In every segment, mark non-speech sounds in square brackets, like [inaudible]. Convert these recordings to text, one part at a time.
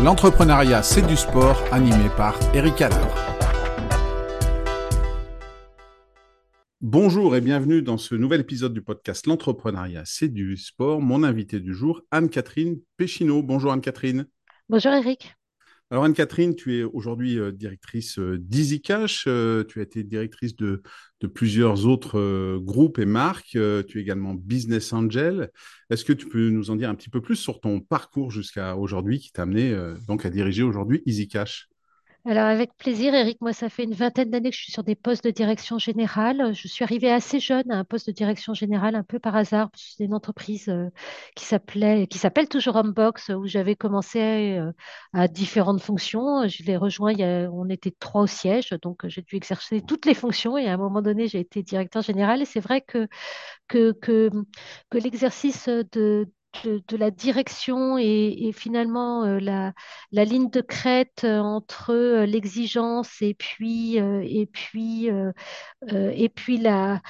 L'entrepreneuriat, c'est du sport, animé par Eric Haller. Bonjour et bienvenue dans ce nouvel épisode du podcast L'entrepreneuriat, c'est du sport. Mon invité du jour, Anne-Catherine Péchineau. Bonjour Anne-Catherine. Bonjour Eric. Alors Anne-Catherine, tu es aujourd'hui euh, directrice euh, d'EasyCash, euh, tu as été directrice de, plusieurs autres groupes et marques, tu es également business angel. Est-ce que tu peux nous en dire un petit peu plus sur ton parcours jusqu'à aujourd'hui qui t'a amené donc à diriger aujourd'hui EasyCash? Alors avec plaisir, Eric. Moi, ça fait une vingtaine d'années que je suis sur des postes de direction générale. Je suis arrivée assez jeune à un poste de direction générale, un peu par hasard. C'est une entreprise euh, qui s'appelait, qui s'appelle toujours Homebox, où j'avais commencé euh, à différentes fonctions. Je l'ai rejoint, il y a, on était trois au siège, donc j'ai dû exercer toutes les fonctions. Et à un moment donné, j'ai été directeur général. Et c'est vrai que que, que, que l'exercice de, de, la direction et, finalement euh, la, la, ligne de crête euh, entre euh, l'exigence et puis, et puis, et puis la,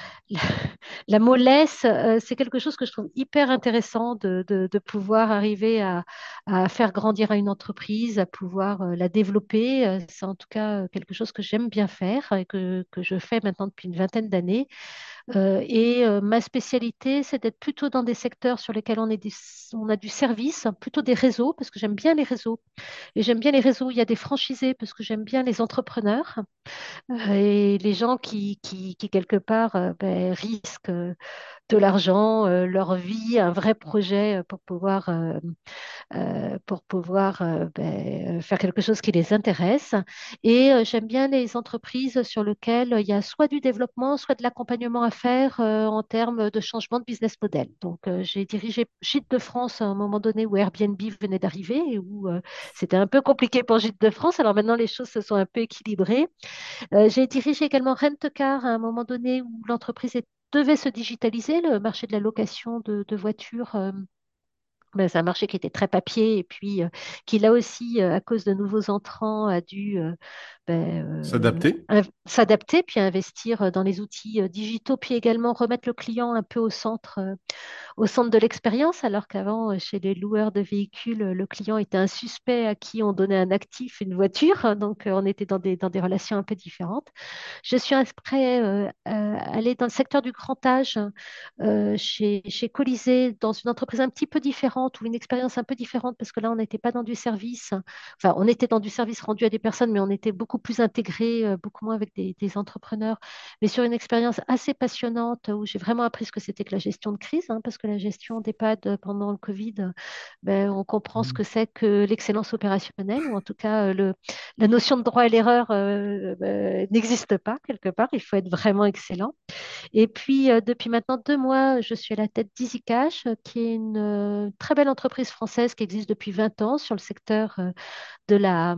la, [laughs] mollesse, c'est quelque chose que je trouve hyper intéressant de, de, pouvoir arriver à, à, faire grandir à une entreprise, à pouvoir la développer. C'est en tout cas quelque chose que j'aime bien faire et que, que je fais maintenant depuis une vingtaine d'années. Euh, et euh, ma spécialité, c'est d'être plutôt dans des secteurs sur lesquels on, est on a du service, plutôt des réseaux, parce que j'aime bien les réseaux. Et j'aime bien les réseaux où il y a des franchisés, parce que j'aime bien les entrepreneurs euh, et les gens qui, qui, qui quelque part, ben, risquent de l'argent, leur vie, un vrai projet pour pouvoir, pour pouvoir ben, faire quelque chose qui les intéresse. Et j'aime bien les entreprises sur lesquelles il y a soit du développement, soit de l'accompagnement à faire en termes de changement de business model. Donc, j'ai dirigé Gîte de France à un moment donné où Airbnb venait d'arriver et où c'était un peu compliqué pour Gîte de France. Alors maintenant, les choses se sont un peu équilibrées. j'ai dirigé également Rent-Car à un moment donné où l'entreprise devait se digitaliser, le marché de la location de, voitures. Ben, c'est un marché qui était très papier et puis qui là aussi, à cause de nouveaux entrants, a dû ben, s'adapter. s'adapter, puis investir dans les outils digitaux, puis également remettre le client un peu au centre, au centre de l'expérience, alors qu'avant, chez les loueurs de véhicules, le client était un suspect à qui on donnait un actif, une voiture, donc on était dans des, dans des relations un peu différentes. Je suis après aller dans le secteur du grand âge chez, chez Colisée, dans une entreprise un petit peu différente ou une expérience un peu différente, parce que là, on n'était pas dans du service, enfin, on était dans du service rendu à des personnes, mais on était beaucoup plus intégré, euh, beaucoup moins avec des, entrepreneurs, mais sur une expérience assez passionnante où j'ai vraiment appris ce que c'était que la gestion de crise, hein, parce que la gestion d'EHPAD euh, pendant le Covid, ben, on comprend ce mmh. que c'est que l'excellence opérationnelle, ou en tout cas euh, le, la notion de droit à l'erreur ben, n'existe pas quelque part, il faut être vraiment excellent. Et puis, depuis maintenant deux mois, je suis à la tête d'EasyCash, qui est une très belle entreprise française qui existe depuis 20 ans sur le secteur de la,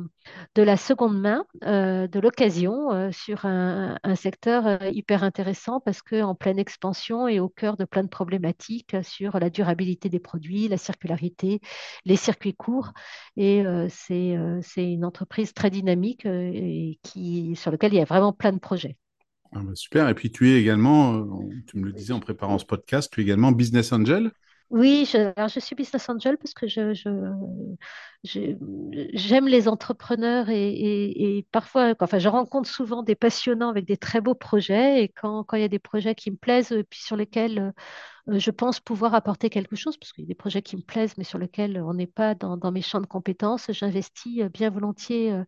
de la seconde main, euh, de l'occasion, euh, sur un, secteur euh, hyper intéressant parce qu'en pleine expansion et au cœur de plein de problématiques sur la durabilité des produits, la circularité, les circuits courts. Et c'est une entreprise très dynamique et qui, sur laquelle il y a vraiment plein de projets. Ah bah super. Et puis tu es également, tu me le disais en préparant ce podcast, tu es également business angel. Oui, je, alors je suis business angel parce que je, j'aime les entrepreneurs et, parfois, enfin, je rencontre souvent des passionnants avec des très beaux projets et quand, quand il y a des projets qui me plaisent et puis sur lesquels euh, je pense pouvoir apporter quelque chose, parce qu'il y a des projets qui me plaisent mais sur lesquels on n'est pas dans, mes champs de compétences, j'investis bien volontiers euh, euh,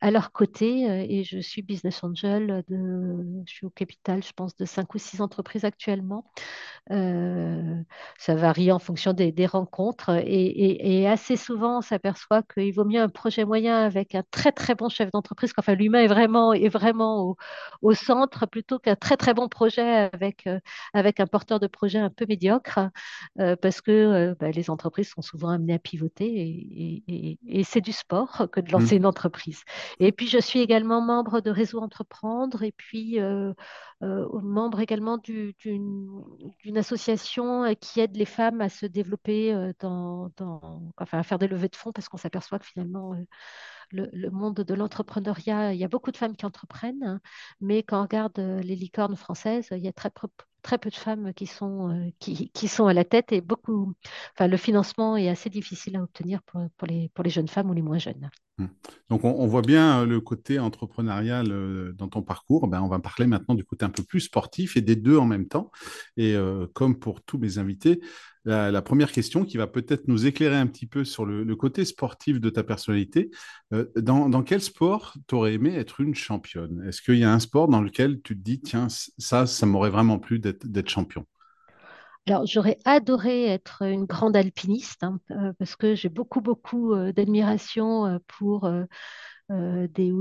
à leur côté euh, et je suis business angel, de, je suis au capital, je pense, de cinq ou six entreprises actuellement. Euh, ça varie en fonction des, rencontres et, assez souvent on s'aperçoit qu'il vaut mieux un projet moyen avec un très très bon chef d'entreprise, qu'enfin l'humain est vraiment, est vraiment au, centre plutôt qu'un très très bon projet avec, avec un porteur de projet un peu médiocre parce que bah, les entreprises sont souvent amenées à pivoter et, et c'est du sport que de lancer mmh. une entreprise. Et puis, je suis également membre de Réseau Entreprendre et puis euh, euh, membre également d'une association euh, qui aide les femmes à se développer, dans, enfin, à faire des levées de fonds parce qu'on s'aperçoit que finalement, le, monde de l'entrepreneuriat, il y a beaucoup de femmes qui entreprennent, hein, mais quand on regarde euh, les licornes françaises, il y a très très peu de femmes qui sont, euh, qui, sont à la tête et beaucoup, enfin, le financement est assez difficile à obtenir pour, pour les, pour les jeunes femmes ou les moins jeunes. Hmm. Donc, on, voit bien euh, le côté entrepreneurial dans ton parcours. Ben, on va parler maintenant du côté un peu plus sportif et des deux en même temps. Et comme pour tous mes invités, la, première question qui va peut-être nous éclairer un petit peu sur le, côté sportif de ta personnalité. euh, dans, dans quel sport t'aurais aimé être une championne? Est-ce qu'il y a un sport dans lequel tu te dis, tiens, ça, ça m'aurait vraiment plu d'être champion? Alors, j'aurais adoré être une grande alpiniste hein, euh, parce que j'ai beaucoup, beaucoup euh, d'admiration euh, pour des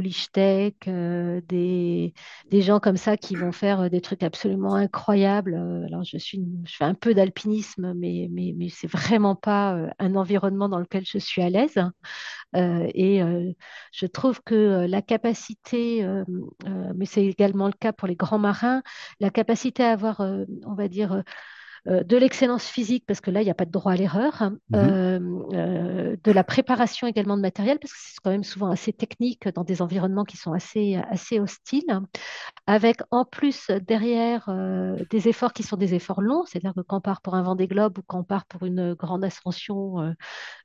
euh, des, gens comme ça qui vont faire des trucs absolument incroyables. Alors, je suis, je fais un peu d'alpinisme, mais, mais, mais c'est vraiment pas un environnement dans lequel je suis à l'aise. Et je trouve que la capacité, mais c'est également le cas pour les grands marins, la capacité à avoir, on va dire, de l'excellence physique, parce que là, il n'y a pas de droit à l'erreur, hein, Mhm. euh, euh, de la préparation également de matériel, parce que c'est quand même souvent assez technique dans des environnements qui sont assez, assez hostiles, avec en plus derrière euh, des efforts qui sont des efforts longs, c'est-à-dire que quand on part pour un Vendée Globe ou quand on part pour une grande ascension, euh,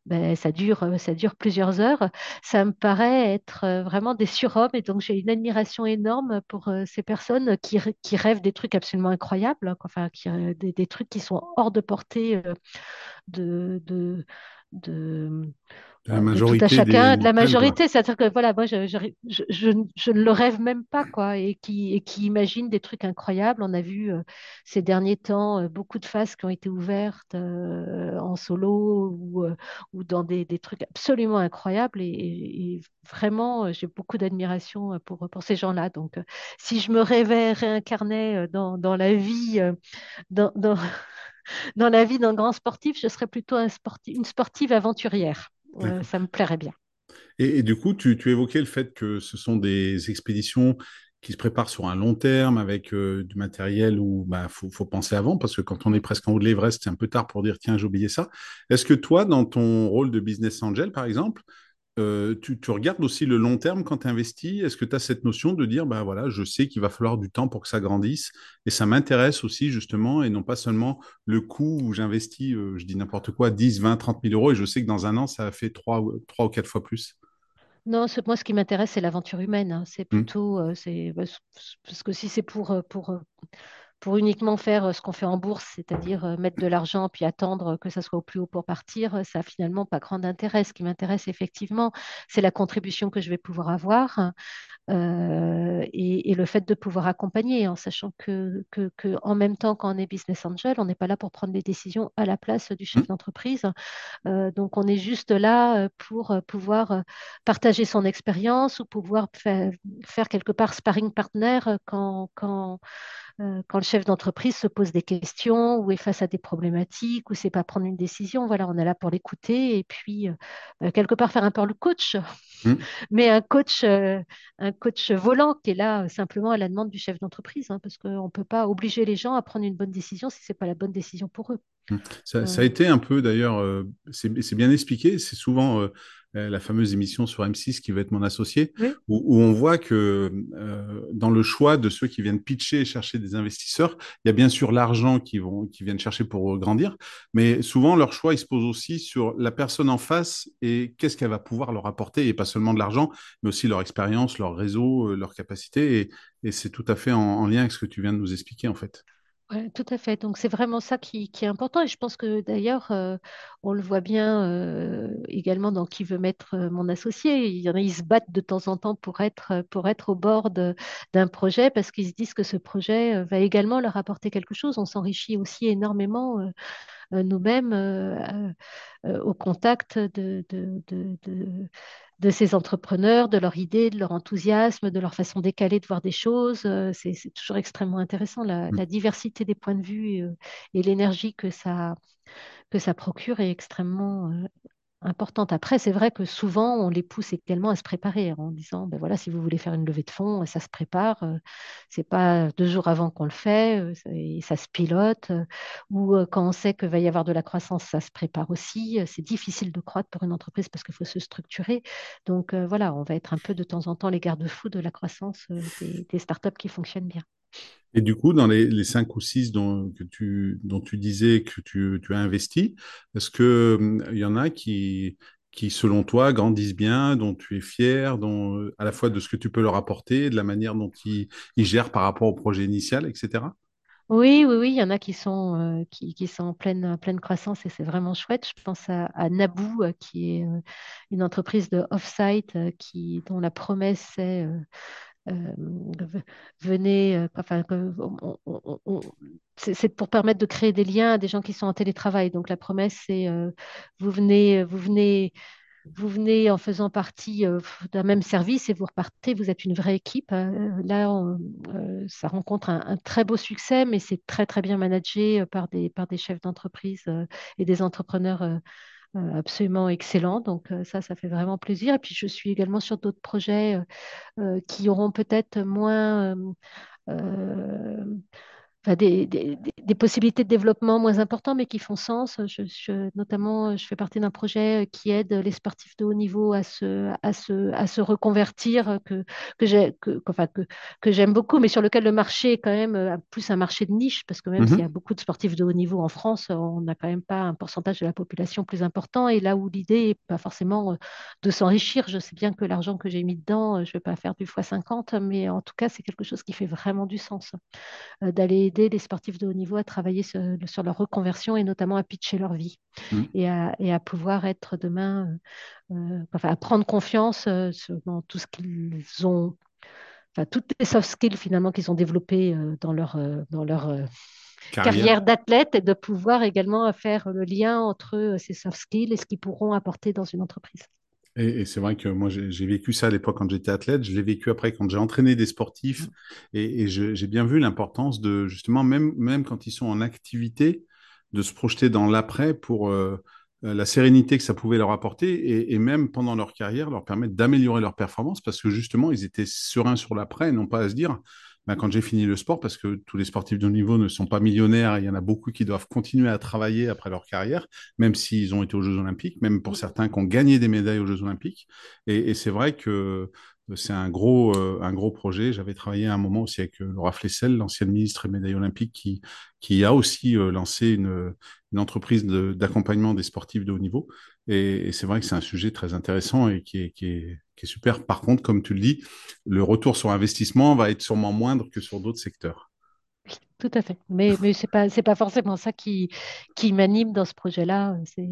ben, ça dure, euh, ça dure plusieurs heures. Ça me paraît être euh, vraiment des surhommes et donc j'ai une admiration énorme pour euh, ces personnes qui, qui rêvent des trucs absolument incroyables, hein, enfin, qui, euh, des, des trucs qui sont hors de portée euh, de, de, de, De la de tout majorité des chacun, de la majorité. C'est-à-dire que voilà, moi, je, je, je, je ne le rêve même pas, quoi, et qui, et qui imagine des trucs incroyables. On a vu euh, ces derniers temps euh, beaucoup de faces qui ont été ouvertes euh, en solo ou, ou dans des, des trucs absolument incroyables. Et, et- et vraiment, j'ai beaucoup d'admiration pour, pour ces gens-là. Donc, si je me rêvais réincarner euh, dans, dans la vie, dans, dans, dans la vie d'un grand sportif, je serais plutôt un sportif, une sportive aventurière. Euh, ça me plairait bien. Et, et du coup, tu, tu évoquais le fait que ce sont des expéditions qui se préparent sur un long terme avec euh, du matériel où bah, faut, faut penser avant parce que quand on est presque en haut de l'Everest, c'est un peu tard pour dire tiens, j'ai oublié ça. Est-ce que toi, dans ton rôle de business angel, par exemple, euh, tu, tu regardes aussi le long terme quand tu investis? Est-ce que tu as cette notion de dire bah voilà, je sais qu'il va falloir du temps pour que ça grandisse et ça m'intéresse aussi justement et non pas seulement le coût où j'investis, euh, je dis n'importe quoi, 10, 20, 30 000 euros et je sais que dans un an, ça a fait trois, ou- trois ou quatre fois plus? Non, ce- moi, ce qui m'intéresse, c'est l'aventure humaine. hein. C'est Hmm. plutôt, euh, c'est bah, c- c- parce que si c'est pour, pour, pour uniquement faire euh, ce qu'on fait en bourse, c'est-à-dire euh, mettre de l'argent puis attendre que ça soit au plus haut pour partir, euh, ça n'a finalement pas grand intérêt. Ce qui m'intéresse effectivement, c'est la contribution que je vais pouvoir avoir euh, et, et le fait de pouvoir accompagner, en sachant que, que, que en même temps, quand on est business angel, on n'est pas là pour prendre les décisions à la place du chef d'entreprise. Euh, donc, on est juste là euh, pour euh, pouvoir euh, partager son expérience ou pouvoir faire, faire quelque part sparring partner euh, quand, quand, euh, quand le chef d'entreprise se pose des questions ou est face à des problématiques ou ne sait pas prendre une décision. Voilà, on est là pour l'écouter et puis euh, euh, quelque part faire un peu le coach, Hmm. [laughs] mais un coach, euh, un coach volant qui est là simplement à la demande du chef d'entreprise, hein, parce qu'on ne peut pas obliger les gens à prendre une bonne décision si ce n'est pas la bonne décision pour eux. Mm. Ça, ça a été un peu d'ailleurs, c'est bien expliqué, c'est souvent la fameuse émission sur M6 qui va être mon associé, oui, où, où on voit que euh, dans le choix de ceux qui viennent pitcher et chercher des investisseurs, il y a bien sûr l'argent qui vont, qui viennent chercher pour grandir, mais souvent leur choix il se pose aussi sur la personne en face et qu'est-ce qu'elle va pouvoir leur apporter, et pas seulement de l'argent, mais aussi leur expérience, leur réseau, euh, leur capacité, et, et c'est tout à fait en, en lien avec ce que tu viens de nous expliquer en fait. Tout à fait. Donc c'est vraiment ça qui, est important. Et je pense que d'ailleurs, euh, on le voit bien euh, également dans Qui veut mettre euh, mon associé. Il y en a, ils se battent de temps en temps pour être, pour être au bord d'un projet parce qu'ils se disent que ce projet va également leur apporter quelque chose. On s'enrichit aussi énormément nous-mêmes au contact de- de ces entrepreneurs, de leur idée, de leur enthousiasme, de leur façon décalée de voir des choses. Euh, C'est, toujours extrêmement intéressant. La, Mm. la diversité des points de vue euh, et l'énergie que ça, que ça procure est extrêmement, euh, importante. Après, c'est vrai que souvent, on les pousse également à se préparer en disant, ben voilà, si vous voulez faire une levée de fonds, ça se prépare. Euh, c'est pas deux jours avant qu'on le fait, euh, et ça se pilote. euh, Ou quand on sait qu'il va y avoir de la croissance, ça se prépare aussi. C'est difficile de croître pour une entreprise parce qu'il faut se structurer. Donc voilà, on va être un peu de temps en temps les garde-fous de la croissance des startups qui fonctionnent bien. Et du coup, dans les, les cinq ou six dont, tu, disais que tu, as investi, est-ce que hum, il y en a qui, qui, selon toi, grandissent bien, dont tu es fier, dont, euh, à la fois de ce que tu peux leur apporter, de la manière dont ils, gèrent par rapport au projet initial, etc. Oui, oui, oui, il y en a qui sont, euh, qui, sont en pleine, pleine croissance et c'est vraiment chouette. Je pense à, Naboo, euh, qui est euh, une entreprise de off-site euh, dont la promesse est euh, euh, venez, euh, enfin, c'est pour permettre de créer des liens à des gens qui sont en télétravail. Donc la promesse, c'est euh, vous venez, vous venez vous venez en faisant partie euh, d'un même service et vous repartez, vous êtes une vraie équipe. Euh, là, euh, ça rencontre un, très beau succès, mais c'est très, très bien managé euh, par des, par des chefs d'entreprise euh, et des entrepreneurs euh, euh, absolument excellents. Donc, euh, ça, ça fait vraiment plaisir. Et puis, je suis également sur d'autres projets euh, euh, qui auront peut-être moins. euh, euh, enfin, des, des- des- des possibilités de développement moins importantes, mais qui font sens. Je, je- notamment, je fais partie d'un projet qui aide les sportifs de haut niveau à se, à se, à se reconvertir, que, que que, enfin, que, que j'aime beaucoup, mais sur lequel le marché est quand même euh, plus un marché de niche, parce que même s'il y a beaucoup de sportifs de haut niveau en France, on n'a quand même pas un pourcentage de la population plus important. Et là où l'idée n'est pas forcément euh, de s'enrichir, je sais bien que l'argent que j'ai mis dedans, euh, je ne vais pas faire du x 50, mais en tout cas, c'est quelque chose qui fait vraiment du sens euh, d'aller aider les sportifs de haut niveau à travailler sur, sur leur reconversion et notamment à pitcher leur vie Mhm. et à, et à pouvoir être demain, euh, euh, enfin, à prendre confiance euh, dans tout ce qu'ils ont, enfin, toutes les soft skills finalement qu'ils ont développées dans leur, dans leur Carrière. carrière d'athlète et de pouvoir également faire le lien entre ces soft skills et ce qu'ils pourront apporter dans une entreprise. Et, et c'est vrai que moi, j'ai vécu ça à l'époque quand j'étais athlète. Je l'ai vécu après quand j'ai entraîné des sportifs. Et, et j'ai bien vu l'importance de, justement, même, même quand ils sont en activité, de se projeter dans l'après pour euh, euh, la sérénité que ça pouvait leur apporter et, et même pendant leur carrière, leur permettre d'améliorer leur performance parce que justement, ils étaient sereins sur l'après et non pas à se dire, ben, quand j'ai fini le sport, parce que tous les sportifs de haut niveau ne sont pas millionnaires, il y en a beaucoup qui doivent continuer à travailler après leur carrière même s'ils ont été aux Jeux Olympiques, même pour certains qui ont gagné des médailles aux Jeux Olympiques. Et, c'est vrai que c'est un gros, euh, un gros projet. J'avais travaillé à un moment aussi avec euh, Laura Flessel, l'ancienne ministre et médaille olympique, qui, qui a aussi euh, lancé une, entreprise d'accompagnement des sportifs de haut niveau. Et, et c'est vrai que c'est un sujet très intéressant et qui est, qui est, qui est super. Par contre, comme tu le dis, le retour sur investissement va être sûrement moindre que sur d'autres secteurs. Tout à fait. Mais, mais ce n'est pas, forcément ça qui, qui m'anime dans ce projet-là. C'est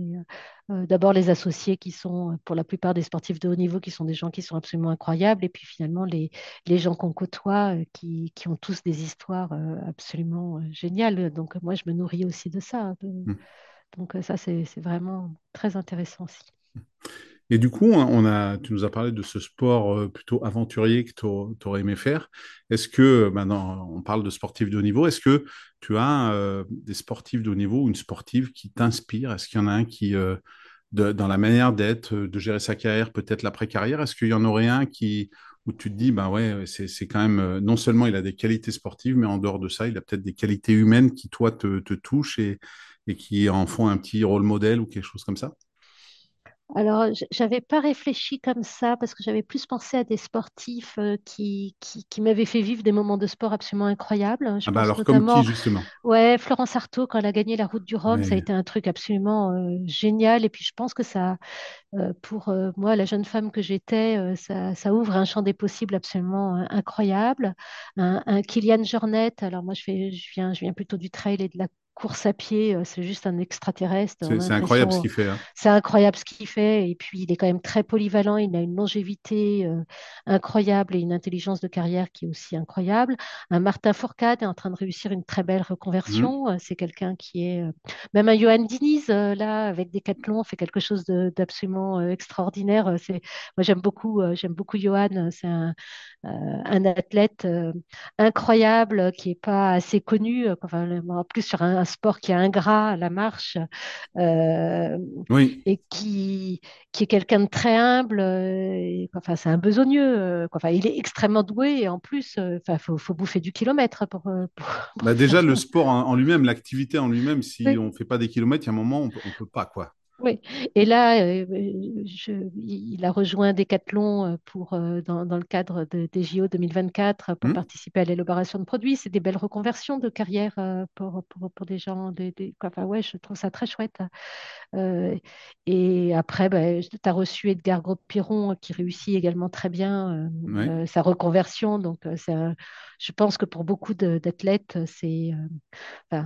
euh, d'abord les associés qui sont, pour la plupart des sportifs de haut niveau, qui sont des gens qui sont absolument incroyables. Et puis finalement, les, les gens qu'on côtoie, euh, qui, qui ont tous des histoires euh, absolument géniales. Donc moi, je me nourris aussi de ça. De- donc euh, ça, c'est, vraiment très intéressant aussi. Et du coup, on a, tu nous as parlé de ce sport euh, plutôt aventurier que tu aurais aimé faire. Est-ce que, maintenant, on parle de sportifs de haut niveau, est-ce que tu as euh, des sportifs de haut niveau ou une sportive qui t'inspire? Est-ce qu'il y en a un qui, dans la manière d'être, de gérer sa carrière, peut-être l'après-carrière, est-ce qu'il y en aurait un qui, où tu te dis, ben ouais, c'est, quand même, non seulement il a des qualités sportives, mais en dehors de ça, il a peut-être des qualités humaines qui, toi, te, te touchent et, et qui en font un petit rôle modèle ou quelque chose comme ça? Alors, j'avais pas réfléchi comme ça parce que j'avais plus pensé à des sportifs euh, qui, qui, qui m'avaient fait vivre des moments de sport absolument incroyables. Je Ah bah pense alors, comme qui, justement? ouais, Florence Artaud, quand elle a gagné la Route du Rhum, ça a été un truc absolument euh, génial. Et puis, je pense que ça, euh, pour euh, moi, la jeune femme que j'étais, ça, ça ouvre un champ des possibles absolument incroyable. Un, un Kylian Jornet, alors moi, je fais, je viens, je viens plutôt du trail et de la course à pied. euh, C'est juste un extraterrestre. C'est incroyable ce qu'il fait, hein. c'est incroyable ce qu'il fait. Et puis, il est quand même très polyvalent. Il a une longévité euh, incroyable et une intelligence de carrière qui est aussi incroyable. Un Martin Fourcade est en train de réussir une très belle Mhm. reconversion. Euh, C'est quelqu'un qui est... euh, Même un Johan Diniz, euh, là, avec Decathlon, fait quelque chose d'absolument euh, extraordinaire. Euh. Moi, j'aime beaucoup, euh, j'aime beaucoup Johan. C'est un, euh, un athlète euh, incroyable qui n'est pas assez connu. euh, Enfin, en plus, sur un, sport qui est ingrat, la marche, euh, Oui, et qui, qui est quelqu'un de très humble. euh, enfin, c'est un besogneux. euh, quoi. Enfin, il est extrêmement doué et en plus, enfin, faut, faut bouffer du kilomètre pour, bah déjà le sport en, lui-même, l'activité en lui-même, si Oui. on fait pas des kilomètres, il y a un moment on peut, on peut pas quoi. Oui, et là, euh, je- il a rejoint Decathlon euh, pour, euh, dans, dans le cadre de- des JO 2024 pour Hmm participer à l'élaboration de produits. C'est des belles reconversions de carrière euh, pour, pour, pour des gens. Des, des- quoi. Enfin, ouais, je trouve ça très chouette. Euh, et après, ben, tu as reçu Edgar Gros-Piron euh, qui réussit également très bien euh, euh, sa reconversion. Donc, euh, c'est un- je pense que pour beaucoup d'athlètes, c'est euh,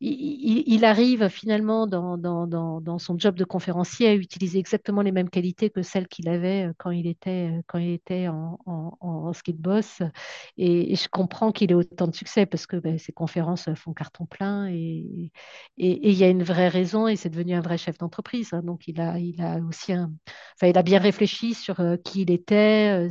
il, arrive finalement dans, son job de conférencier à utiliser exactement les mêmes qualités que celles qu'il avait euh, quand il était, euh, quand il était en, en, ski de boss. Et, je comprends qu'il ait autant de succès parce que ben, ses conférences font carton plein et, il y a une vraie raison et c'est devenu un vrai chef d'entreprise. hein. Donc il a, il a aussi enfin, il a bien réfléchi sur qui il était.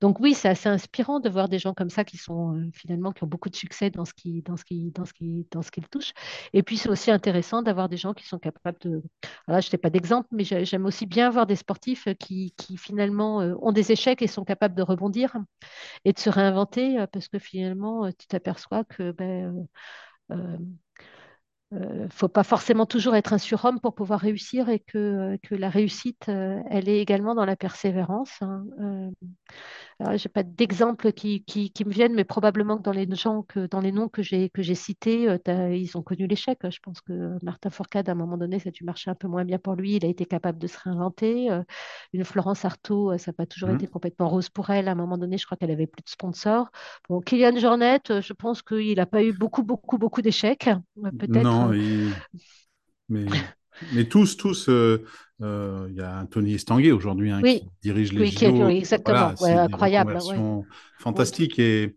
donc oui, c'est assez inspirant de voir des gens comme ça qui sont euh, finalement qui ont beaucoup de succès dans ce qui, dans ce qui, dans ce qui, dans ce qu'ils touchent. Et puis c'est aussi intéressant d'avoir des gens qui sont capables de. Voilà, je n'ai pas d'exemple, mais j'ai- j'aime aussi bien voir des sportifs qui, qui finalement euh, ont des échecs et sont capables de rebondir et de se réinventer euh, parce que finalement euh, tu t'aperçois que ben, euh, euh, euh, faut pas forcément toujours être un surhomme pour pouvoir réussir et que, euh, que la réussite, euh, elle est également dans la persévérance. hein. Alors, j'ai pas d'exemple qui, qui, qui me viennent, mais probablement que dans les gens que dans les noms que j'ai que j'ai cités, ils ont connu l'échec. Je pense que Martin Fourcade, à un moment donné, ça a dû marcher un peu moins bien pour lui. Il a été capable de se réinventer. Une Florence Artaud, ça n'a pas toujours été Hmm complètement rose pour elle. À un moment donné, je crois qu'elle avait plus de sponsors. Bon, Kylian Jornet, je pense qu'il n'a pas eu beaucoup, beaucoup, beaucoup d'échecs. Peut-être. Non, euh, il- mais, mais tous, tous, euh, euh, il y a un Tony Estanguet aujourd'hui hein, Oui, qui dirige les oui, qui oui, Voilà, exactement. Ouais, des incroyable. Ouais. fantastiques. Et,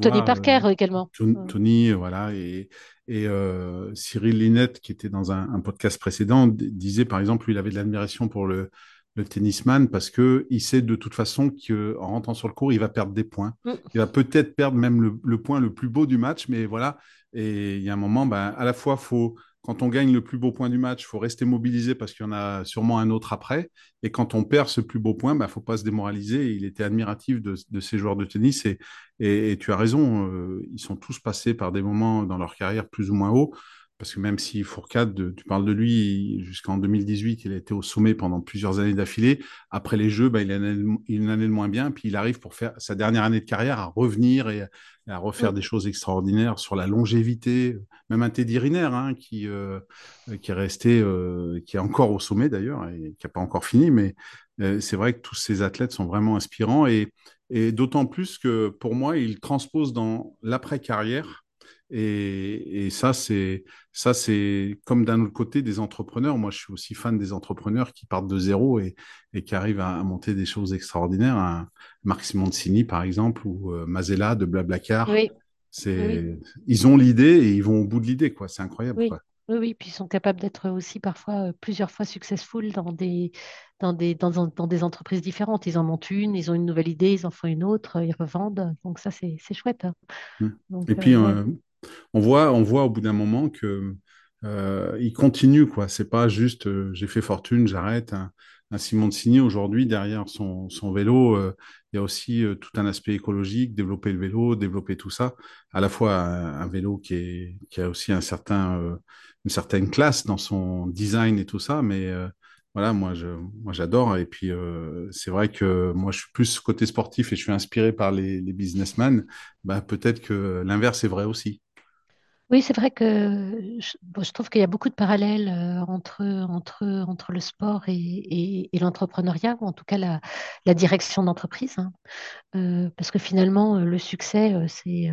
Tony Parker euh, également. Ouais. Tony, voilà, et, et euh, Cyril Linette, qui était dans un, un podcast précédent, disait par exemple, lui, il avait de l'admiration pour le, le tennisman parce que il sait de toute façon qu'en rentrant sur le court, il va perdre des points. Mm. Il va peut-être perdre même le, le point le plus beau du match, mais voilà. Et il y a un moment, ben, à la fois, faut, quand on gagne le plus beau point du match, il faut rester mobilisé parce qu'il y en a sûrement un autre après. Et quand on perd ce plus beau point, il ben, ne faut pas se démoraliser. Il était admiratif de, de ces joueurs de tennis et, et, tu as raison, euh, ils sont tous passés par des moments dans leur carrière plus ou moins hauts. Parce que même si Fourcade, de- tu parles de lui, jusqu'en 2018, il a été au sommet pendant plusieurs années d'affilée. Après les Jeux, ben, il a une année, de moins bien. Puis il arrive pour faire sa dernière année de carrière à revenir et à refaire Mm. des choses extraordinaires sur la longévité. Même un Teddy Riner, hein, qui, euh, qui est resté, euh, qui est encore au sommet d'ailleurs, et qui n'a pas encore fini. Mais euh, c'est vrai que tous ces athlètes sont vraiment inspirants. Et, et d'autant plus que pour moi, ils transposent dans l'après-carrière. Et, et ça, c'est ça, c'est comme d'un autre côté des entrepreneurs. Moi, je suis aussi fan des entrepreneurs qui partent de zéro et, et qui arrivent à, à monter des choses extraordinaires. Un Marc Simoncini, par exemple, ou euh, Mazella de Blablacar. Oui, oui, C'est, ils ont l'idée et ils vont au bout de l'idée, quoi. C'est incroyable, oui. quoi. Oui, oui, puis ils sont capables d'être aussi parfois euh, plusieurs fois successful dans des, dans des, dans, des entreprises différentes. Ils en montent une, ils ont une nouvelle idée, ils en font une autre, ils revendent. Donc ça, c'est, c'est chouette. hein. Mm. Et euh, puis, ouais. On voit, on voit au bout d'un moment que euh, il continue, quoi. C'est pas juste euh, j'ai fait fortune, j'arrête. Un, un Simoncini aujourd'hui derrière son, son vélo, euh, il y a aussi tout un aspect écologique, développer le vélo, développer tout ça. À la fois un, vélo qui est qui a aussi un certain une certaine classe dans son design et tout ça, mais voilà, moi je moi j'adore. Et puis c'est vrai que moi je suis plus côté sportif et je suis inspiré par les, les businessmen. Bah, peut-être que l'inverse est vrai aussi. Oui, c'est vrai que je, trouve qu'il y a beaucoup de parallèles euh, entre, entre, entre le sport et, l'entrepreneuriat, ou en tout cas la, direction d'entreprise. hein. Euh, parce que finalement, euh, le succès, c'est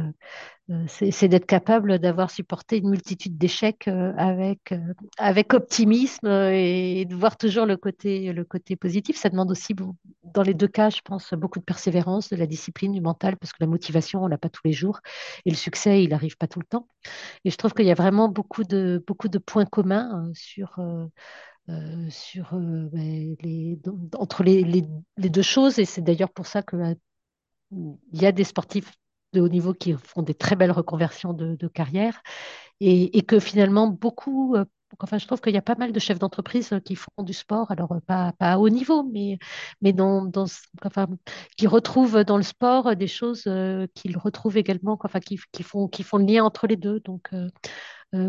C'est c'est d'être capable d'avoir supporté une multitude d'échecs euh, avec, euh, avec optimisme euh, et de voir toujours le côté, le côté positif. Ça demande aussi, dans les deux cas, je pense, beaucoup de persévérance, de la discipline, du mental, parce que la motivation, on l'a pas tous les jours. Et le succès, il n'arrive pas tout le temps. Et je trouve qu'il y a vraiment beaucoup de, beaucoup de points communs euh, sur, euh, euh, sur, euh, ben, les, entre les, les, les deux choses. Et c'est d'ailleurs pour ça que euh, il y a des sportifs de haut niveau qui font des très belles reconversions de, carrière. et, que finalement, beaucoup, euh, enfin, je trouve qu'il y a pas mal de chefs d'entreprise euh, qui font du sport, alors euh, pas, pas à haut niveau, mais, mais dans, enfin, qui retrouvent dans le sport des choses qu'ils retrouvent également, enfin, qui, qui, font, qui font le lien entre les deux. Donc,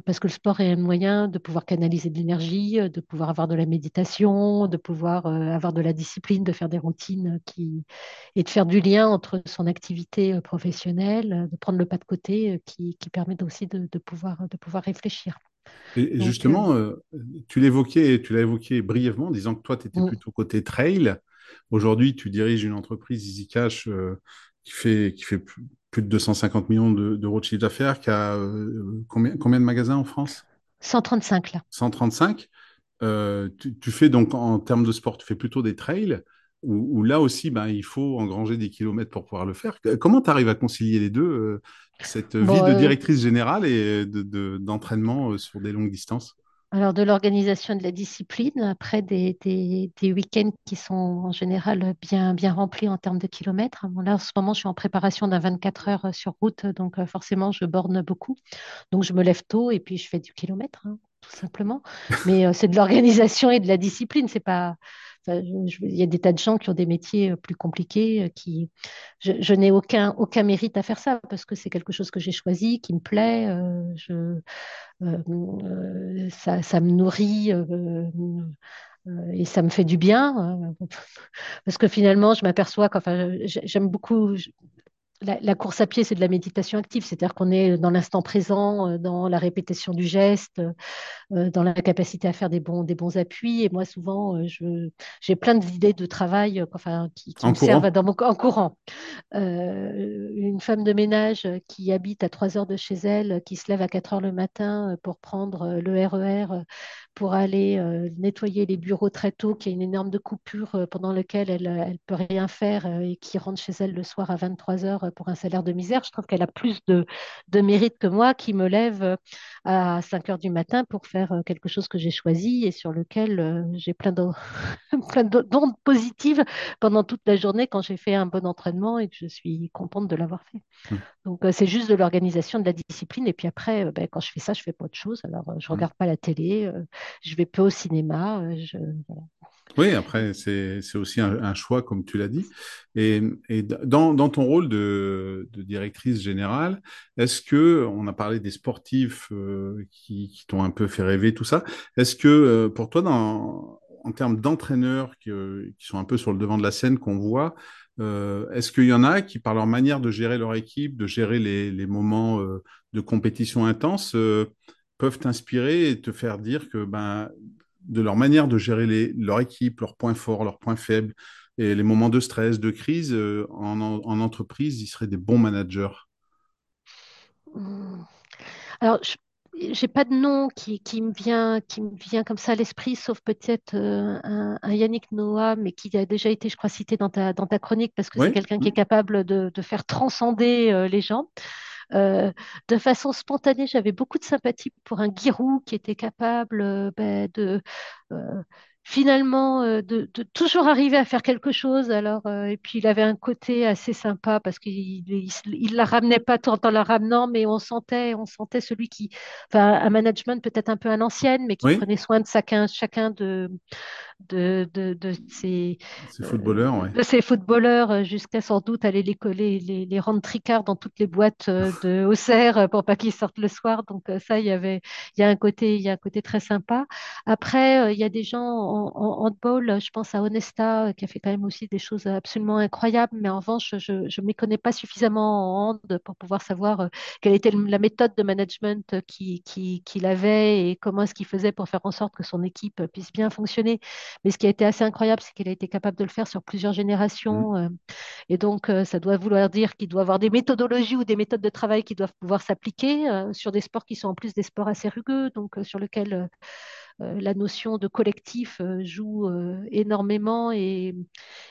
parce que le sport est un moyen de pouvoir canaliser de l'énergie, euh, de pouvoir avoir de la méditation, de pouvoir euh, avoir de la discipline, de faire des routines qui... et de faire du lien entre son activité professionnelle, de prendre le pas de côté qui, qui permet aussi de, de pouvoir, de pouvoir réfléchir. Et Donc, euh, justement, euh, tu l'évoquais, tu l'as évoqué brièvement, en disant que toi, tu étais mm. plutôt côté trail. Aujourd'hui, tu diriges une entreprise EasyCash euh, qui fait, qui fait plus de 250 millions de- d'euros de chiffre d'affaires, qui a euh, combien, combien de magasins en France? 135 là. 135. Euh, tu, tu fais donc, en termes de sport, tu fais plutôt des trails, où, où là aussi, ben, il faut engranger des kilomètres pour pouvoir le faire. Comment tu arrives à concilier les deux, euh, cette vie de directrice générale et de, de- d'entraînement sur des longues distances? Alors, de l'organisation de la discipline, après des, des- week-ends qui sont en général bien, bien remplis en termes de kilomètres. Là, en ce moment, je suis en préparation d'un 24 heures sur route, donc euh, forcément, je borne beaucoup. Donc, je me lève tôt et puis je fais du kilomètre, hein, tout simplement. Mais euh, c'est de l'organisation et de la discipline. C'est pas. Il y a des tas de gens qui ont des métiers euh, plus compliqués, euh, qui. Je, n'ai aucun, aucun mérite à faire ça parce que c'est quelque chose que j'ai choisi, qui me plaît. euh, ça, ça me nourrit et ça me fait du bien. [laughs] parce que finalement, je m'aperçois qu'enfin, j'ai- j'aime beaucoup. La, la course à pied, c'est de la méditation active, c'est-à-dire qu'on est dans l'instant présent, euh, dans la répétition du geste, euh, dans la capacité à faire des bons, des bons appuis. Et moi, souvent, euh, j'ai plein d'idées de travail euh, enfin, qui, qui En me servent courant? dans mon, en courant. Euh, une femme de ménage qui habite à 3 heures de chez elle, qui se lève à 4 heures le matin euh, pour prendre euh, le RER, euh, pour aller euh, nettoyer les bureaux très tôt, qui a une énorme de coupure euh, pendant laquelle elle ne peut rien faire euh, et qui rentre chez elle le soir à 23 heures euh, pour un salaire de misère. Je trouve qu'elle a plus de, de mérite que moi qui me lève euh, à 5 heures du matin pour faire euh, quelque chose que j'ai choisi et sur lequel euh, j'ai plein d'o- [laughs] plein d'o- d'ondes positives pendant toute la journée quand j'ai fait un bon entraînement et que je suis contente de l'avoir fait. Donc, euh, c'est juste de l'organisation, de la discipline. Et puis après, ben, quand je fais ça, je fais pas autre chose. Alors, je regarde pas la télé, je vais peu au cinéma. je... voilà. Oui, après, c'est, aussi un, choix, comme tu l'as dit. Et, et dans, dans ton rôle de, directrice générale, est-ce que, on a parlé des sportifs euh, qui, qui t'ont un peu fait rêver, tout ça, est-ce que euh, pour toi, dans, en termes d'entraîneurs qui, euh, qui sont un peu sur le devant de la scène, qu'on voit, est-ce qu'il y en a qui, par leur manière de gérer leur équipe, de gérer les, les moments de compétition intense, peuvent t'inspirer et te faire dire que ben, de leur manière de gérer les, leur équipe, leurs points forts, leurs points faibles et les moments de stress, de crise, euh, en, en, entreprise, ils seraient des bons managers. Hum. Alors, je j'ai pas de nom qui, qui me vient, qui me vient comme ça à l'esprit, sauf peut-être euh, un, un Yannick Noah, mais qui a déjà été, je crois, cité dans ta, dans ta chronique, parce que c'est quelqu'un qui est capable de, de faire transcender euh, les gens. Euh, de façon spontanée, j'avais beaucoup de sympathie pour un Giroud qui était capable euh, ben, de euh, finalement euh, de, de toujours arriver à faire quelque chose. Alors, euh, et puis il avait un côté assez sympa parce qu'il il, il la ramenait pas tout en la ramenant, mais on sentait, on sentait celui qui, enfin, un management peut-être un peu à l'ancienne, mais qui oui, prenait soin de chacun, chacun de de, de, de ces, de ces footballeurs euh, jusqu'à sans doute aller les coller, les, les rendre tricards dans toutes les boîtes euh, de Auxerre euh, pour pas qu'ils sortent le soir. Donc ça, il y avait, il y a un côté, il y a un côté très sympa. Après, il y a des gens en, en handball, je pense à Onesta, euh, qui a fait quand même aussi des choses absolument incroyables, mais en revanche, je ne m'y connais pas suffisamment en hand pour pouvoir savoir quelle était la méthode de management qu'il qui, qui avait et comment est-ce qu'il faisait pour faire en sorte que son équipe puisse bien fonctionner. Mais ce qui a été assez incroyable, c'est qu'il a été capable de le faire sur plusieurs générations. euh, et donc, euh, ça doit vouloir dire qu'il doit avoir des méthodologies ou des méthodes de travail qui doivent pouvoir s'appliquer euh, sur des sports qui sont en plus des sports assez rugueux, donc sur lesquels la notion de collectif euh, joue euh, énormément et,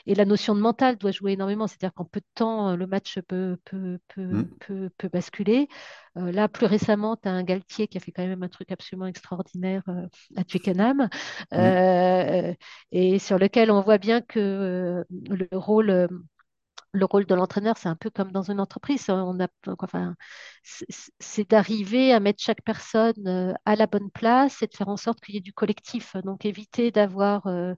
et la notion de mental doit jouer énormément. C'est-à-dire qu'en peu de temps, euh, le match peut, peut, peut, mm, peut, peut basculer. Euh, là, plus récemment, tu as un Galtier qui a fait quand même un truc absolument extraordinaire euh, à Twickenham euh, et sur lequel on voit bien que euh, le rôle le rôle de l'entraîneur, c'est un peu comme dans une entreprise. Enfin, c'est d'arriver à mettre chaque personne euh, à la bonne place et de faire en sorte qu'il y ait du collectif. Donc, éviter d'avoir euh, euh,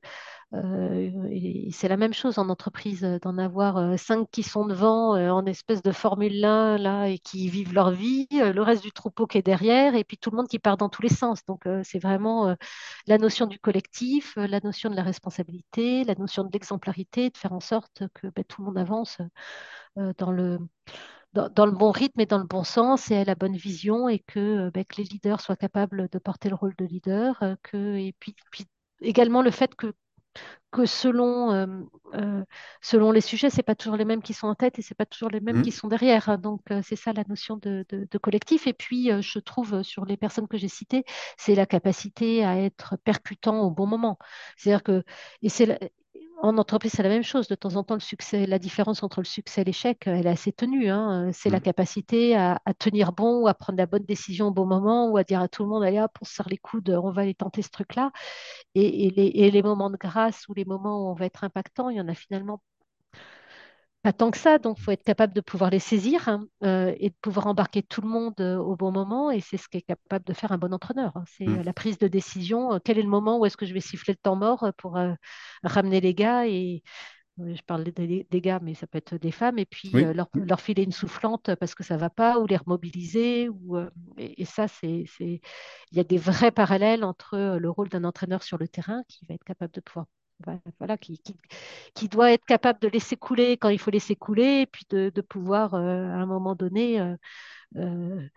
et c'est la même chose en entreprise, euh, d'en avoir euh, cinq qui sont devant en espèce de Formule 1 là, et qui vivent leur vie, le reste du troupeau qui est derrière, et puis tout le monde qui part dans tous les sens. Donc c'est vraiment la notion du collectif, la notion de la responsabilité, la notion de l'exemplarité, de faire en sorte que ben, tout le monde avance dans le, dans, le bon rythme et dans le bon sens et la bonne vision, et que, ben, que les leaders soient capables de porter le rôle de leader, et puis également le fait que que selon, euh, euh, selon les sujets, c'est pas toujours les mêmes qui sont en tête et c'est pas toujours les mêmes qui Mm. sont derrière. Donc, euh, c'est ça la notion de, de- de collectif. Et puis, je trouve sur les personnes que j'ai citées, c'est la capacité à être percutant au bon moment. C'est-à-dire que, et c'est la- en entreprise, c'est la même chose. De temps en temps, le succès, la différence entre le succès et l'échec, elle est assez tenue. hein. C'est la Mm. capacité à, à tenir bon ou à prendre la bonne décision au bon moment ou à dire à tout le monde, allez hop, on se serre les coudes, on va aller tenter ce truc-là. Et, et les, et les moments de grâce ou les moments où on va être impactant, il y en a finalement pas tant que ça. Donc, il faut être capable de pouvoir les saisir hein, euh, et de pouvoir embarquer tout le monde euh, au bon moment. Et c'est ce qu'est capable de faire un bon entraîneur. hein. C'est Mm. euh, la prise de décision. Euh, quel est le moment où est-ce que je vais siffler le temps mort pour ramener les gars et je parle des, des gars, mais ça peut être des femmes, et puis Oui. leur, leur filer une soufflante parce que ça va pas, ou les remobiliser. Ou, et, et ça, c'est, il y a des vrais parallèles entre le rôle d'un entraîneur sur le terrain qui va être capable de pouvoir voilà, qui, qui, qui, doit être capable de laisser couler quand il faut laisser couler, et puis de, de pouvoir, euh, à un moment donné, euh, euh,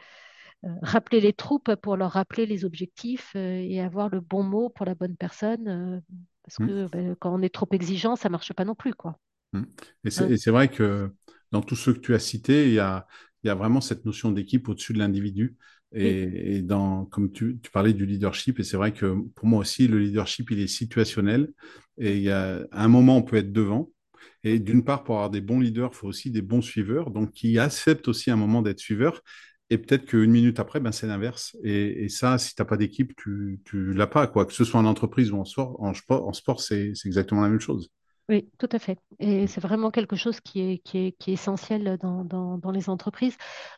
rappeler les troupes pour leur rappeler les objectifs et avoir le bon mot pour la bonne personne. parce Mm. que ben, quand on est trop exigeant, ça marche pas non plus, quoi. Mm. Et c'est Hein. et c'est vrai que dans tous ceux que tu as cités, il y a, il y a vraiment cette notion d'équipe au-dessus de l'individu. Et, dans, comme tu, parlais du leadership, et c'est vrai que pour moi aussi, le leadership, il est situationnel. Et il y a, un moment, on peut être devant. Et d'une part, pour avoir des bons leaders, il faut aussi des bons suiveurs, donc qui acceptent aussi un moment d'être suiveurs. Et peut-être qu'une minute après, ben, c'est l'inverse. Et, ça, si tu n'as pas d'équipe, tu ne l'as pas. Quoi. Que ce soit en entreprise ou en sport, en en sport c'est exactement la même chose. Oui, tout à fait. Et c'est vraiment quelque chose qui est, qui est, qui est essentiel dans, dans, dans les entreprises,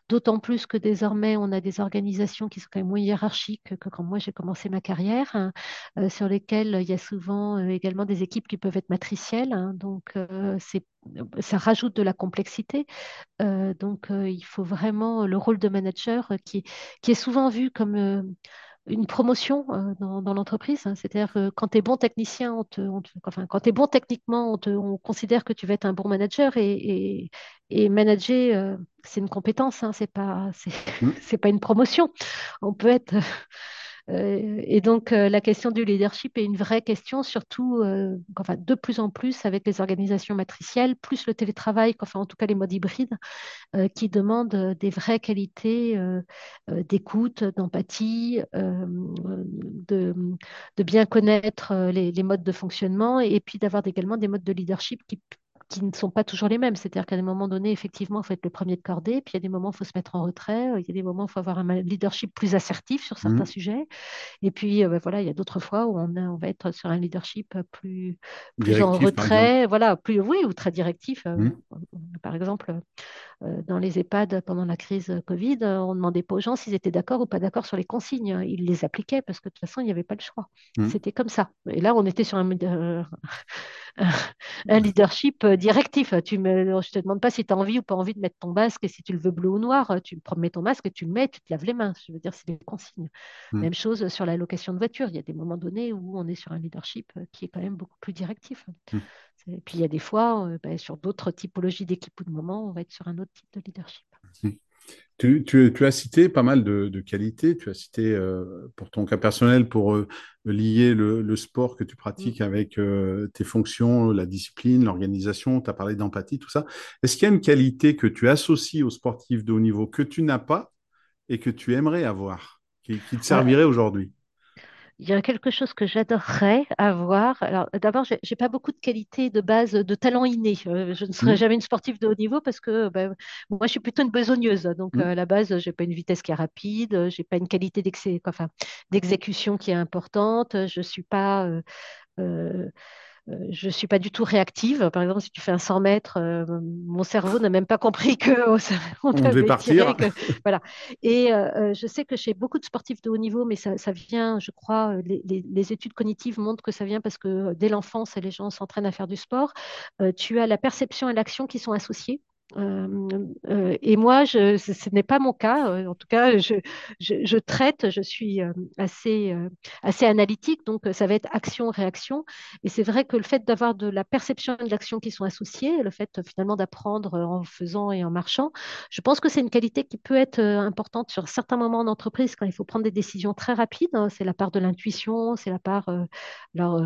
d'autant plus que désormais, on a des organisations qui sont quand même moins hiérarchiques que quand moi j'ai commencé ma carrière, hein, euh, sur lesquelles il y a souvent euh, également des équipes qui peuvent être matricielles. hein. donc, euh, ça rajoute de la complexité. Donc, il faut vraiment le rôle de manager qui, qui est souvent vu comme une promotion euh, dans, dans l'entreprise. hein. C'est-à-dire que quand tu es bon technicien, on te, on te- enfin, quand tu es bon techniquement, on, te- on considère que tu vas être un bon manager et, et, et manager, euh, c'est une compétence, hein, c'est pas, c'est, Mm. [laughs] pas une promotion. On peut être et donc, euh, la question du leadership est une vraie question, surtout euh, enfin, de plus en plus avec les organisations matricielles, plus le télétravail, enfin, en tout cas les modes hybrides, euh, qui demandent euh, des vraies qualités euh, euh, d'écoute, d'empathie, euh, de, bien connaître euh, les modes de fonctionnement et puis d'avoir également des modes de leadership qui qui ne sont pas toujours les mêmes. C'est-à-dire qu'à des moments donnés, effectivement, il faut être le premier de cordée, puis il y a des moments où il faut se mettre en retrait, il y a des moments où il faut avoir un leadership plus assertif sur certains Mm. sujets. Et puis, euh, ben voilà, il y a d'autres fois où on, a- on va être sur un leadership plus, plus en retrait, voilà, plus, oui, ou très directif. Euh, Mm. par exemple, euh, dans les EHPAD pendant la crise Covid, euh, on ne demandait pas aux gens s'ils étaient d'accord ou pas d'accord sur les consignes. Ils les appliquaient parce que de toute façon, il n'y avait pas le choix. Mm. C'était comme ça. Et là, on était sur un, euh, un leadership euh, directif. Tu me, je ne te demande pas si tu as envie ou pas envie de mettre ton masque et si tu le veux bleu ou noir. Tu mets ton masque et tu le mets, tu te laves les mains. Je veux dire, c'est des consignes. Mm. Même chose sur la location de voiture. Il y a des moments donnés où on est sur un leadership euh, qui est quand même beaucoup plus directif. Mm. Et puis il y a des fois, euh, ben, sur d'autres typologies d'équipe ou de moments, on va être sur un autre type de leadership. Mm. Tu, tu- tu as cité pas mal de, de qualités. Tu as cité, euh, pour ton cas personnel, pour euh, lier le, le sport que tu Mm. pratiques avec euh, tes fonctions, la discipline, l'organisation. Tu as parlé d'empathie, tout ça. Est-ce qu'il y a une qualité que tu associes aux sportifs de haut niveau que tu n'as pas et que tu aimerais avoir, qui, qui te servirait aujourd'hui? Il y a quelque chose que j'adorerais avoir. Alors, d'abord, j'ai j'ai pas beaucoup de qualités de base, de talent inné. Euh, je ne serai Mm. jamais une sportive de haut niveau parce que ben, moi, je suis plutôt une besogneuse. Donc, euh, Mm. à la base, j'ai pas une vitesse qui est rapide, euh, j'ai pas une qualité enfin, d'exécution qui est importante. Je suis pas euh, euh, je ne suis pas du tout réactive. Par exemple, si tu fais un 100 mètres, euh, mon cerveau n'a même pas compris qu'on [laughs] on devait partir. Que, voilà. Et euh, je sais que chez beaucoup de sportifs de haut niveau, mais ça, ça vient, je crois, les, les, les, études cognitives montrent que ça vient parce que dès l'enfance, les gens s'entraînent à faire du sport. tu as la perception et l'action qui sont associées. Euh, euh, et moi, ce, n'est pas mon cas. Euh, en tout cas, je traite, je suis assez, assez analytique, donc ça va être action-réaction. Et c'est vrai que le fait d'avoir de la perception et de l'action qui sont associées, le fait finalement d'apprendre en faisant et en marchant, je pense que c'est une qualité qui peut être importante sur certains moments en entreprise quand il faut prendre des décisions très rapides. Hein. C'est la part de l'intuition, c'est la part. alors,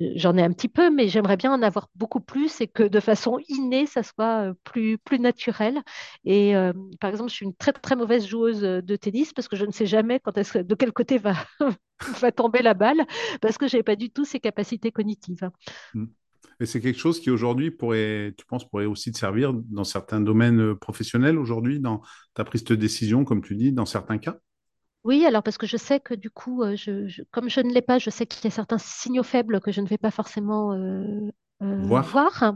j'en ai un petit peu, mais j'aimerais bien en avoir beaucoup plus et que de façon innée, ça soit plus plus naturel. Et euh, par exemple, je suis une très très mauvaise joueuse de tennis parce que je ne sais jamais quand est de quel côté va, [laughs] va tomber la balle parce que je n'ai pas du tout ces capacités cognitives. Mm. Et c'est quelque chose qui aujourd'hui pourrait, tu penses, pourrait aussi te servir dans certains domaines euh, professionnels aujourd'hui, dans ta prise de décision, comme tu dis, dans certains cas? Oui, alors parce que je sais que du coup, euh, je, comme je ne l'ai pas, je sais qu'il y a certains signaux faibles que je ne vais pas forcément euh, voir.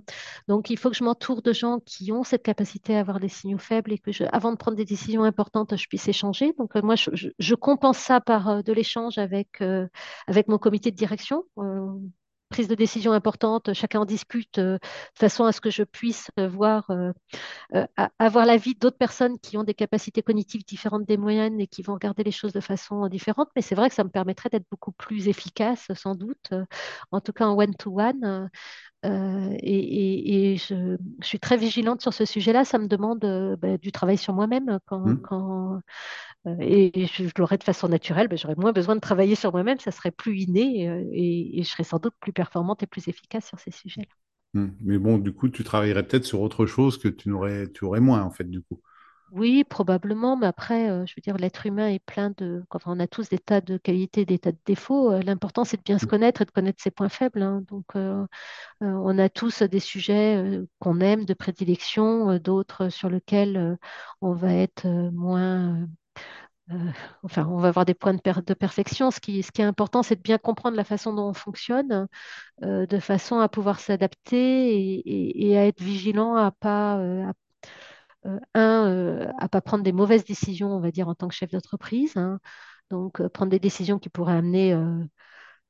Donc, il faut que je m'entoure de gens qui ont cette capacité à avoir des signaux faibles et que, je, avant de prendre des décisions importantes, je puisse échanger. Donc, euh, moi, je, je, compense ça par euh, de l'échange avec, avec mon comité de direction. prise de décision importante, chacun en discute de façon à ce que je puisse voir, avoir l'avis d'autres personnes qui ont des capacités cognitives différentes des moyennes et qui vont regarder les choses de façon différente. Mais c'est vrai que ça me permettrait d'être beaucoup plus efficace, sans doute, en tout cas en one-to-one. Euh, et, je, suis très vigilante sur ce sujet-là. Ça me demande euh, bah, du travail sur moi-même. Quand, mmh. euh, et, je, l'aurais de façon naturelle, bah, j'aurais moins besoin de travailler sur moi-même. Ça serait plus inné et, je serais sans doute plus performante et plus efficace sur ces sujets-là. Mmh. Mais bon, du coup, tu travaillerais peut-être sur autre chose que tu, n'aurais, tu aurais moins, en fait, du coup. Oui, probablement, mais après, euh, je veux dire, l'être humain est plein de... Quand on a tous des tas de qualités, des tas de défauts, euh, l'important, c'est de bien se Mmh. connaître et de connaître ses points faibles. hein. Donc, euh, on a tous des sujets qu'on aime, de prédilection, d'autres sur lesquels on va être moins... enfin, on va avoir des points de, per- de perfection. Ce qui, ce qui est important, c'est de bien comprendre la façon dont on fonctionne, de façon à pouvoir s'adapter et, et- et à être vigilant à pas, à un, euh, à pas prendre des mauvaises décisions, on va dire, en tant que chef d'entreprise. hein. Donc, euh, prendre des décisions qui pourraient amener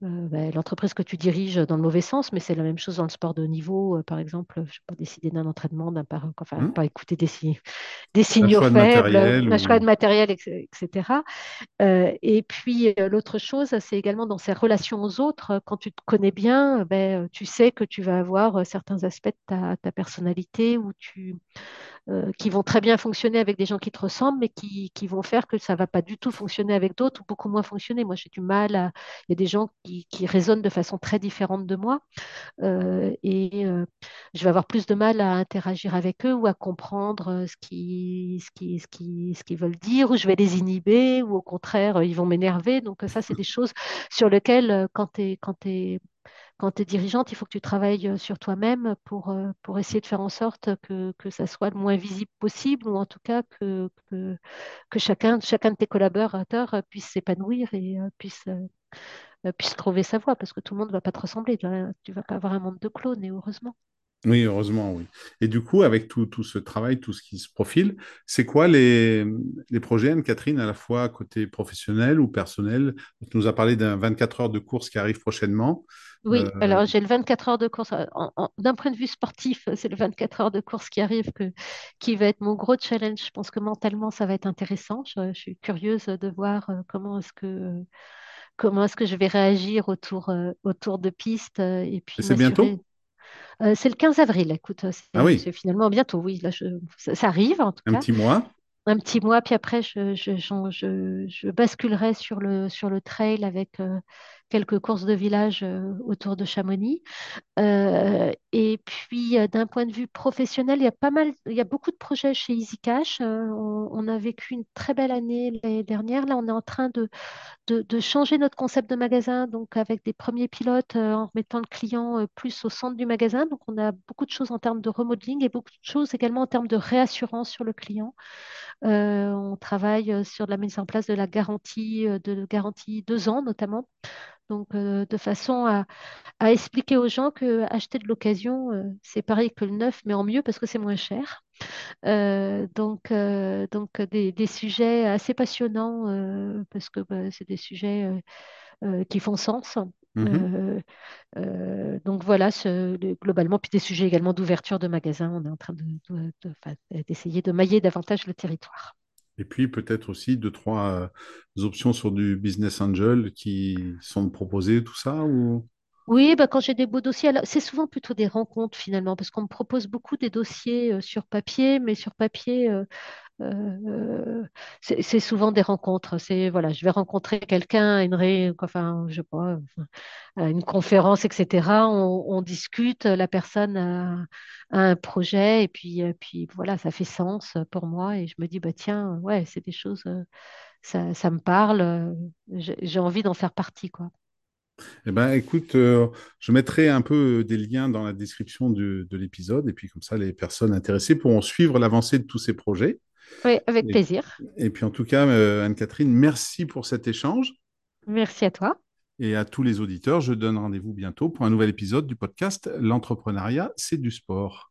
ben, l'entreprise que tu diriges dans le mauvais sens, mais c'est la même chose dans le sport de haut niveau. par exemple, je ne sais pas décider d'un entraînement, d'un par... enfin, Mmh. pas écouter des, des signaux faibles, un choix ou... de matériel, etc. et puis, l'autre chose, c'est également dans ses relations aux autres. Quand tu te connais bien, ben, tu sais que tu vas avoir certains aspects de ta, ta personnalité où tu euh, qui vont très bien fonctionner avec des gens qui te ressemblent, mais qui, qui vont faire que ça ne va pas du tout fonctionner avec d'autres ou beaucoup moins fonctionner. Moi, j'ai du mal à. Il y a des gens qui, qui résonnent de façon très différente de moi euh, et euh, je vais avoir plus de mal à interagir avec eux ou à comprendre ce qu'ils ce qui, ce qui, ce qu'ils veulent dire, ou je vais les inhiber, ou au contraire, ils vont m'énerver. Donc, ça, c'est des choses sur lesquelles, quand tu es, quand tu es dirigeante, il faut que tu travailles euh, sur toi-même pour, euh, pour essayer de faire en sorte que, ça soit le moins visible possible, ou en tout cas que, chacun de tes collaborateurs euh, puisse s'épanouir et puisse, puisse trouver sa voie, parce que tout le monde ne va pas te ressembler. Tu ne vas pas avoir un monde de clones, et heureusement. Oui, heureusement, oui. Et du coup, avec tout, tout ce travail, tout ce qui se profile, c'est quoi les, les projets, Anne-Catherine, à la fois côté professionnel ou personnel? Tu nous as parlé d'un 24 heures de course qui arrive prochainement. Oui, Euh, alors j'ai le 24 heures de course. D'un point de vue sportif, c'est le 24 heures de course qui arrive que, qui va être mon gros challenge. Je pense que mentalement, ça va être intéressant. Je, je suis curieuse de voir euh, comment est-ce que, comment est-ce que je vais réagir autour, euh, autour de pistes euh, et puis c'est bientôt? Euh, c'est le 15 avril, écoute, Ah c'est oui, c'est finalement bientôt, oui, là, je- ça, ça arrive en tout un cas. petit mois. Un petit mois, puis après, je, basculerai sur le, sur le trail avec euh, quelques courses de village euh, autour de Chamonix. Euh, et puis, euh, d'un point de vue professionnel, il y a pas mal, il y a beaucoup de projets chez EasyCash. Euh, on, on a vécu une très belle année l'année dernière. Là, on est en train de, de, changer notre concept de magasin, donc avec des premiers pilotes, en remettant le client plus au centre du magasin. Donc, on a beaucoup de choses en termes de remodeling et beaucoup de choses également en termes de réassurance sur le client. On travaille sur la mise en place de la garantie, de garantie deux ans notamment Donc, euh, de façon à, à expliquer aux gens que acheter de l'occasion, euh, c'est pareil que le neuf, mais en mieux parce que c'est moins cher. Euh, donc, donc des, des sujets assez passionnants parce que bah, c'est des sujets qui font sens. Euh, donc voilà, ce- globalement, puis des sujets également d'ouverture de magasins. On est en train de, de- de- enfin, d'essayer de mailler davantage le territoire. Et puis peut-être aussi deux, trois euh, options sur du business angel qui sont proposées, tout ça, ou... Oui, bah, quand j'ai des beaux dossiers, c'est souvent plutôt des rencontres finalement, parce qu'on me propose beaucoup des dossiers euh, sur papier, mais sur papier, euh, euh, c'est souvent des rencontres. C'est voilà, je vais rencontrer quelqu'un à une ré, enfin, je sais pas, à une conférence, etc. On, discute, la personne a, un projet, et puis, puis voilà, ça fait sens pour moi, et je me dis bah tiens, ouais, c'est des choses, ça, me parle, j'ai j'ai envie d'en faire partie, quoi. Eh ben, écoute, euh, je mettrai un peu des liens dans la description du- de l'épisode, et puis comme ça, les personnes intéressées pourront suivre l'avancée de tous ces projets. Oui, avec Et, plaisir. et puis en tout cas, euh, Anne-Catherine, merci pour cet échange. Merci à toi. Et à tous les auditeurs, je donne rendez-vous bientôt pour un nouvel épisode du podcast L'entrepreneuriat, c'est du sport.